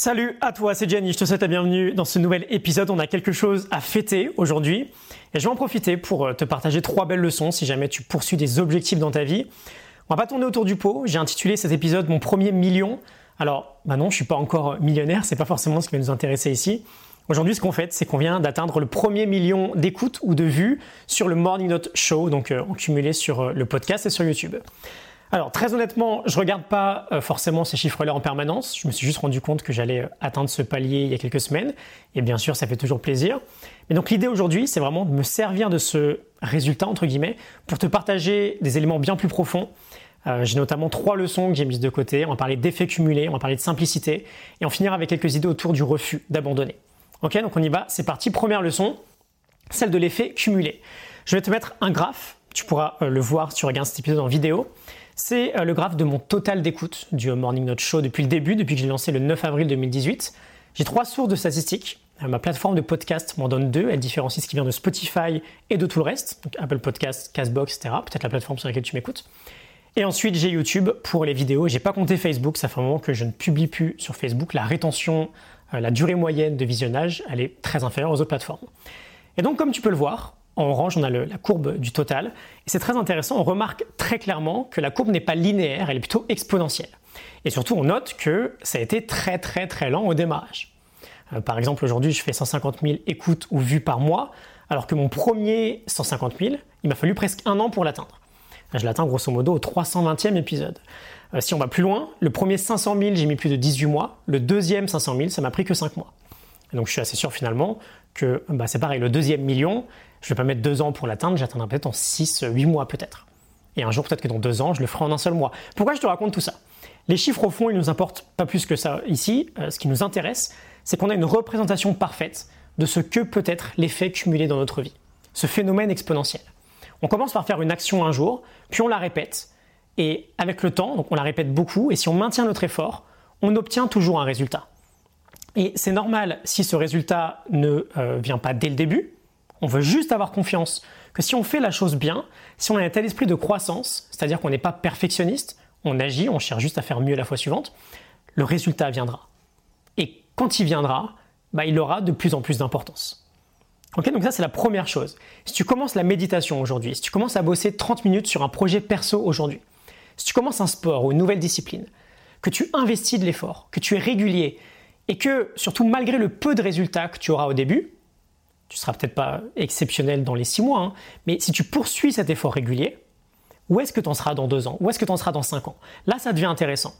Salut à toi, c'est Jenny, je te souhaite la bienvenue dans ce nouvel épisode. On a quelque chose à fêter aujourd'hui et je vais en profiter pour euh, te partager trois belles leçons si jamais tu poursuis des objectifs dans ta vie. On va pas tourner autour du pot, j'ai intitulé cet épisode Mon premier million. Alors, bah non, je suis pas encore millionnaire, c'est pas forcément ce qui va nous intéresser ici. Aujourd'hui, ce qu'on fait, c'est qu'on vient d'atteindre le premier million d'écoutes ou de vues sur le Morning Note Show, donc euh, en cumulé sur euh, le podcast et sur YouTube. Alors très honnêtement, je regarde pas euh, forcément ces chiffres-là en permanence. Je me suis juste rendu compte que j'allais euh, atteindre ce palier il y a quelques semaines. Et bien sûr, ça fait toujours plaisir. Mais donc l'idée aujourd'hui, c'est vraiment de me servir de ce résultat, entre guillemets, pour te partager des éléments bien plus profonds. Euh, j'ai notamment trois leçons que j'ai mises de côté. On va parler d'effets cumulés, on va parler de simplicité, et on finira avec quelques idées autour du refus d'abandonner. Ok, donc on y va, c'est parti. Première leçon, celle de l'effet cumulé. Je vais te mettre un graphe, tu pourras le voir si tu regardes cet épisode en vidéo c'est euh, le graphe de mon total d'écoute du Morning Note Show depuis le début, depuis que j'ai lancé le 9 avril 2018. J'ai trois sources de statistiques. Euh, ma plateforme de podcast m'en donne deux. Elle différencie ce qui vient de Spotify et de tout le reste, Apple Podcast, Castbox, etc. Peut-être la plateforme sur laquelle tu m'écoutes. Et ensuite, j'ai YouTube pour les vidéos. J'ai pas compté Facebook, ça fait un moment que je ne publie plus sur Facebook. La rétention, euh, la durée moyenne de visionnage, elle est très inférieure aux autres plateformes. Et donc, comme tu peux le voir, en orange, on a la courbe du total. Et c'est très intéressant, on remarque très clairement que la courbe n'est pas linéaire, elle est plutôt exponentielle. Et surtout, on note que ça a été très très très lent au démarrage. Euh, par exemple, aujourd'hui, je fais 150 000 écoutes ou vues par mois, alors que mon premier 150 000, il m'a fallu presque un an pour l'atteindre. Je l'atteins grosso modo au 320e épisode. Euh, si on va plus loin, le premier 500 000, j'ai mis plus de 18 mois. Le deuxième 500 000, ça m'a pris que 5 mois. Donc je suis assez sûr finalement que bah, c'est pareil, le deuxième million, je ne vais pas mettre deux ans pour l'atteindre, j'atteindrai peut-être en 6, 8 mois peut-être. Et un jour, peut-être que dans deux ans, je le ferai en un seul mois. Pourquoi je te raconte tout ça? Les chiffres, au fond, ils nous importent pas plus que ça ici. Euh, ce qui nous intéresse, c'est qu'on a une représentation parfaite de ce que peut être l'effet cumulé dans notre vie. Ce phénomène exponentiel. On commence par faire une action un jour, puis on la répète. Et avec le temps, donc on la répète beaucoup, et si on maintient notre effort, on obtient toujours un résultat. Et c'est normal si ce résultat ne euh, vient pas dès le début, on veut juste avoir confiance que si on fait la chose bien, si on a un tel esprit de croissance, c'est-à-dire qu'on n'est pas perfectionniste, on agit, on cherche juste à faire mieux la fois suivante, le résultat viendra. Et quand il viendra, bah, il aura de plus en plus d'importance. Ok, donc ça c'est la première chose. Si tu commences la méditation aujourd'hui, si tu commences à bosser 30 minutes sur un projet perso aujourd'hui, si tu commences un sport ou une nouvelle discipline, que tu investis de l'effort, que tu es régulier, et que surtout malgré le peu de résultats que tu auras au début, tu seras peut-être pas exceptionnel dans les six mois, hein, mais si tu poursuis cet effort régulier, où est-ce que tu en seras dans deux ans? Où est-ce que tu en seras dans cinq ans? Là, ça devient intéressant.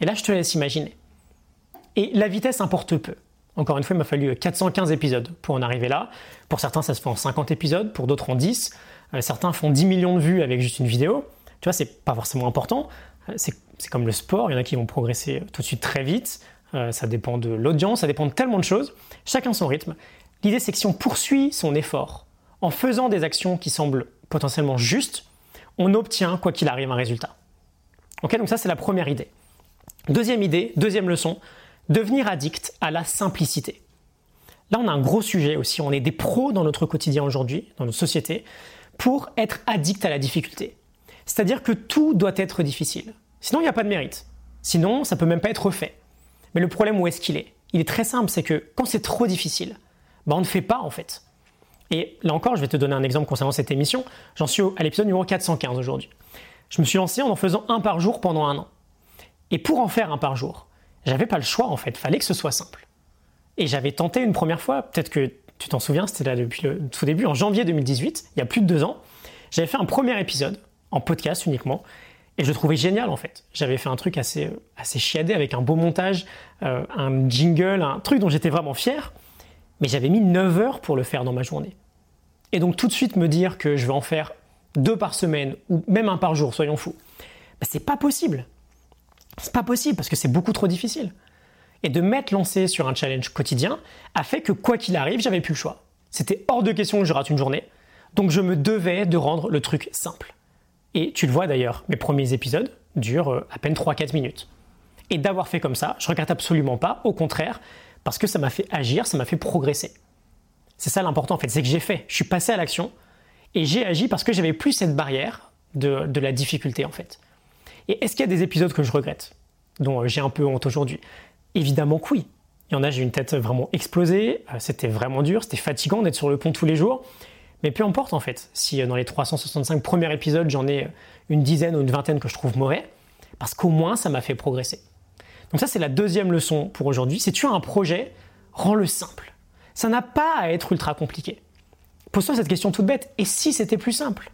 Et là, je te laisse imaginer. Et la vitesse importe peu. Encore une fois, il m'a fallu 415 épisodes pour en arriver là. Pour certains, ça se fait en 50 épisodes, pour d'autres en 10. Euh, certains font 10 millions de vues avec juste une vidéo. Tu vois, c'est pas forcément important. Euh, c'est comme le sport, il y en a qui vont progresser tout de suite très vite. Euh, ça dépend de l'audience, ça dépend de tellement de choses. Chacun son rythme. L'idée, c'est que si on poursuit son effort en faisant des actions qui semblent potentiellement justes, on obtient, quoi qu'il arrive, un résultat. Ok, donc ça, c'est la première idée. Deuxième idée, deuxième leçon, devenir addict à la simplicité. Là, on a un gros sujet aussi. On est des pros dans notre quotidien aujourd'hui, dans notre société, pour être addict à la difficulté. C'est-à-dire que tout doit être difficile. Sinon, il n'y a pas de mérite. Sinon, ça peut même pas être fait. Mais le problème, où est-ce qu'il est? Il est très simple, c'est que quand c'est trop difficile, bah, on ne fait pas en fait. Et là encore, je vais te donner un exemple concernant cette émission. J'en suis à l'épisode numéro 415 aujourd'hui. Je me suis lancé en en faisant un par jour pendant un an. Et pour en faire un par jour, j'avais pas le choix en fait, fallait que ce soit simple. Et j'avais tenté une première fois, peut-être que tu t'en souviens, c'était là depuis le tout début, en janvier 2018, il y a plus de deux ans. J'avais fait un premier épisode, en podcast uniquement, et je le trouvais génial en fait. J'avais fait un truc assez, assez chiadé avec un beau montage, euh, un jingle, un truc dont j'étais vraiment fier mais j'avais mis 9 heures pour le faire dans ma journée. Et donc tout de suite me dire que je vais en faire deux par semaine ou même un par jour, soyons fous, bah, c'est pas possible. C'est pas possible parce que c'est beaucoup trop difficile. Et de m'être lancé sur un challenge quotidien a fait que quoi qu'il arrive, j'avais plus le choix. C'était hors de question que je rate une journée, donc je me devais de rendre le truc simple. Et tu le vois d'ailleurs, mes premiers épisodes durent euh, à peine 3-4 minutes. Et d'avoir fait comme ça, je regrette absolument pas, au contraire, parce que ça m'a fait agir, ça m'a fait progresser. C'est ça l'important en fait, c'est que j'ai fait, je suis passé à l'action et j'ai agi parce que j'avais plus cette barrière de, de, la difficulté en fait. Et est-ce qu'il y a des épisodes que je regrette, dont euh, j'ai un peu honte aujourd'hui? Évidemment que oui. Il y en a, j'ai une tête vraiment explosée, euh, c'était vraiment dur, c'était fatigant d'être sur le pont tous les jours. Mais peu importe en fait, si euh, dans les 365 premiers épisodes, j'en ai une dizaine ou une vingtaine que je trouve mauvais, parce qu'au moins ça m'a fait progresser. Donc ça c'est la deuxième leçon pour aujourd'hui. Si tu as un projet, rends-le simple. Ça n'a pas à être ultra compliqué. Pose-toi cette question toute bête, et si c'était plus simple?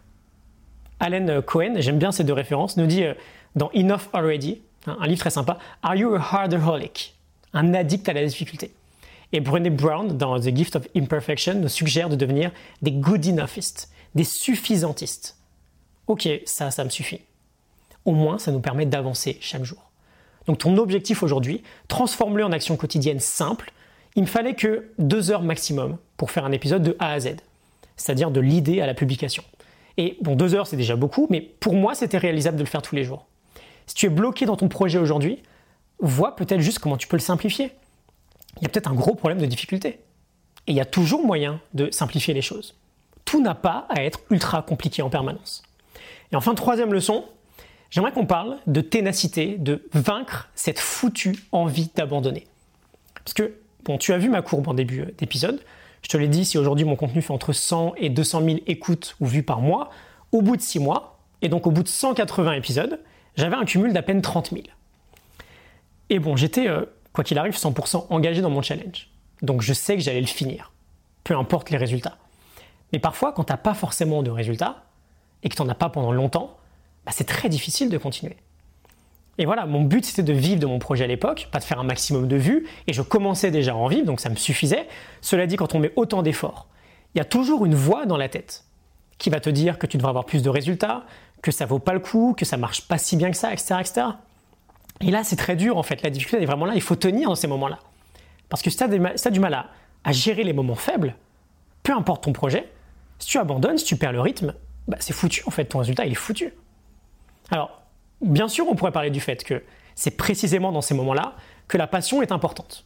Alan Cohen, j'aime bien ces deux références, nous dit euh, dans Enough Already, un livre très sympa, Are you a harderholic Un addict à la difficulté. Et Brené Brown, dans The Gift of Imperfection, nous suggère de devenir des good enoughistes, des suffisantistes. Ok, ça, ça me suffit. Au moins, ça nous permet d'avancer chaque jour. Donc ton objectif aujourd'hui, transforme-le en action quotidienne simple. Il me fallait que deux heures maximum pour faire un épisode de A à Z, c'est-à-dire de l'idée à la publication. Et bon, deux heures c'est déjà beaucoup, mais pour moi c'était réalisable de le faire tous les jours. Si tu es bloqué dans ton projet aujourd'hui, vois peut-être juste comment tu peux le simplifier. Il y a peut-être un gros problème de difficulté. Et il y a toujours moyen de simplifier les choses. Tout n'a pas à être ultra compliqué en permanence. Et enfin, troisième leçon, j'aimerais qu'on parle de ténacité, de vaincre cette foutue envie d'abandonner. Parce que, bon, tu as vu ma courbe en début euh, d'épisode. Je te l'ai dit, si aujourd'hui mon contenu fait entre 100 et 200 000 écoutes ou vues par mois, au bout de 6 mois, et donc au bout de 180 épisodes, j'avais un cumul d'à peine 30 000. Et bon, j'étais, euh, quoi qu'il arrive, 100% engagé dans mon challenge. Donc je sais que j'allais le finir, peu importe les résultats. Mais parfois, quand tu n'as pas forcément de résultats, et que tu n'en as pas pendant longtemps, bah, c'est très difficile de continuer. Et voilà, mon but c'était de vivre de mon projet à l'époque, pas de faire un maximum de vues, et je commençais déjà à en vivre, donc ça me suffisait. Cela dit, quand on met autant d'efforts, il y a toujours une voix dans la tête qui va te dire que tu devrais avoir plus de résultats, que ça vaut pas le coup, que ça marche pas si bien que ça, etc. etc. Et là, c'est très dur en fait. La difficulté est vraiment là. Il faut tenir dans ces moments-là. Parce que si tu as, du mal à, gérer les moments faibles, peu importe ton projet, si tu abandonnes, si tu perds le rythme, bah, c'est foutu en fait. Ton résultat, il est foutu. Alors, bien sûr, on pourrait parler du fait que c'est précisément dans ces moments-là que la passion est importante.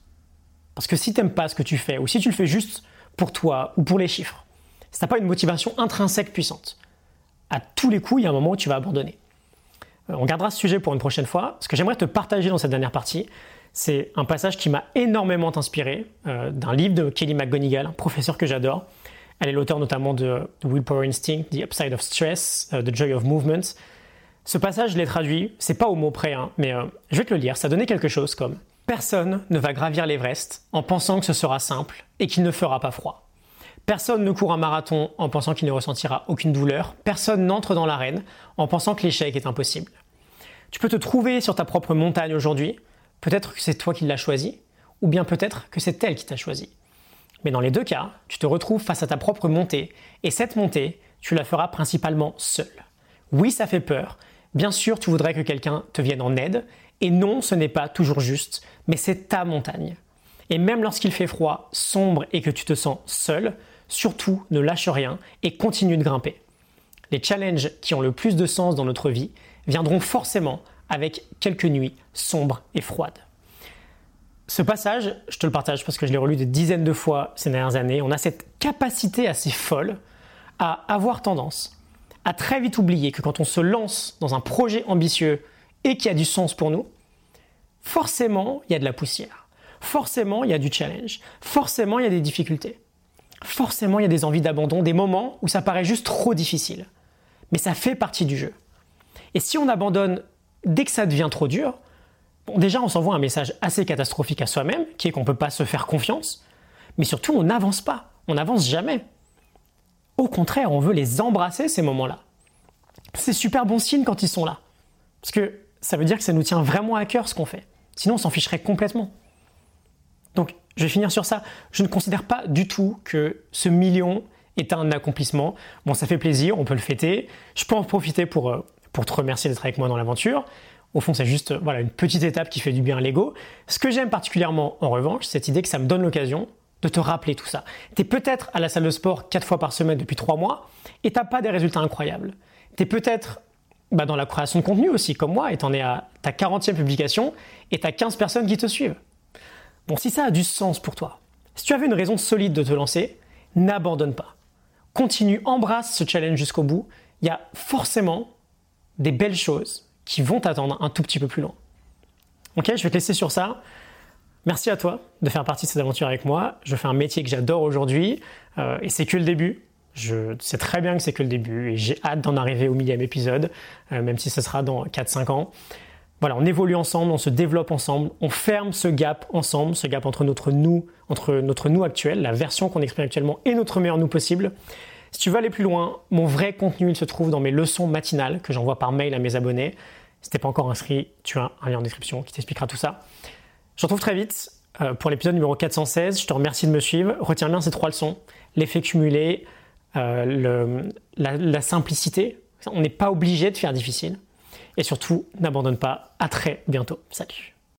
Parce que si tu n'aimes pas ce que tu fais, ou si tu le fais juste pour toi ou pour les chiffres, si tu n'as pas une motivation intrinsèque puissante, à tous les coups, il y a un moment où tu vas abandonner. Euh, on gardera ce sujet pour une prochaine fois. Ce que j'aimerais te partager dans cette dernière partie, c'est un passage qui m'a énormément inspiré euh, d'un livre de Kelly McGonigal, un professeur que j'adore. Elle est l'auteur notamment de The Willpower Instinct, The Upside of Stress, euh, The Joy of Movement. Ce passage, je l'ai traduit, c'est pas au mot près, hein, mais je vais te le lire. Ça donnait quelque chose comme Personne ne va gravir l'Everest en pensant que ce sera simple et qu'il ne fera pas froid. Personne ne court un marathon en pensant qu'il ne ressentira aucune douleur. Personne n'entre dans l'arène en pensant que l'échec est impossible. Tu peux te trouver sur ta propre montagne aujourd'hui. Peut-être que c'est toi qui l'as choisi, ou bien peut-être que c'est elle qui t'a choisi. Mais dans les deux cas, tu te retrouves face à ta propre montée, et cette montée, tu la feras principalement seul. Oui, ça fait peur. Bien sûr, tu voudrais que quelqu'un te vienne en aide, et non, ce n'est pas toujours juste, mais c'est ta montagne. Et même lorsqu'il fait froid, sombre et que tu te sens seul, Surtout, ne lâche rien et continue de grimper. Les challenges qui ont le plus de sens dans notre vie viendront forcément avec quelques nuits sombres et froides. Ce passage, je te le partage parce que je l'ai relu des dizaines de fois ces dernières années, on a cette capacité assez folle à avoir tendance à très vite oublier que quand on se lance dans un projet ambitieux et qui a du sens pour nous, forcément, il y a de la poussière. Forcément, il y a du challenge. Forcément, il y a des difficultés forcément il y a des envies d'abandon, des moments où ça paraît juste trop difficile. Mais ça fait partie du jeu. Et si on abandonne dès que ça devient trop dur, déjà on s'envoie un message assez catastrophique à soi-même, qui est qu'on ne peut pas se faire confiance, mais surtout on n'avance pas, on n'avance jamais. Au contraire, on veut les embrasser ces moments-là. C'est super bon signe quand ils sont là. Parce que ça veut dire que ça nous tient vraiment à cœur ce qu'on fait. Sinon on s'en ficherait complètement. Donc je vais finir sur ça. Je ne considère pas du tout que ce million est un accomplissement. Bon, ça fait plaisir, on peut le fêter. Je peux en profiter pour, euh, te remercier d'être avec moi dans l'aventure. Au fond, c'est juste voilà, une petite étape qui fait du bien à l'ego. Ce que j'aime particulièrement, en revanche, c'est cette idée que ça me donne l'occasion de te rappeler tout ça. Tu es peut-être à la salle de sport 4 fois par semaine depuis 3 mois et tu pas des résultats incroyables. Tu es peut-être bah, dans la création de contenu aussi, comme moi, et tu en es à ta 40e publication et tu as 15 personnes qui te suivent. Bon, si ça a du sens pour toi, si tu avais une raison solide de te lancer, n'abandonne pas. Continue, embrasse ce challenge jusqu'au bout. Il y a forcément des belles choses qui vont t'attendre un tout petit peu plus loin. Ok, je vais te laisser sur ça. Merci à toi de faire partie de cette aventure avec moi. Je fais un métier que j'adore aujourd'hui euh, et c'est que le début. Je sais très bien que c'est que le début et j'ai hâte d'en arriver au millième épisode, euh, même si ce sera dans 4-5 ans. Voilà, on évolue ensemble, on se développe ensemble, on ferme ce gap ensemble, ce gap entre notre nous, entre notre nous actuel, la version qu'on exprime actuellement et notre meilleur nous possible. Si tu veux aller plus loin, mon vrai contenu il se trouve dans mes leçons matinales que j'envoie par mail à mes abonnés. Si t'es pas encore inscrit, tu as un lien en description qui t'expliquera tout ça. Je te retrouve très vite euh, pour l'épisode numéro 416. Je te remercie de me suivre. Retiens bien ces trois leçons l'effet cumulé, euh, la simplicité. On n'est pas obligé de faire difficile. Et surtout, n'abandonne pas. À très bientôt. Salut.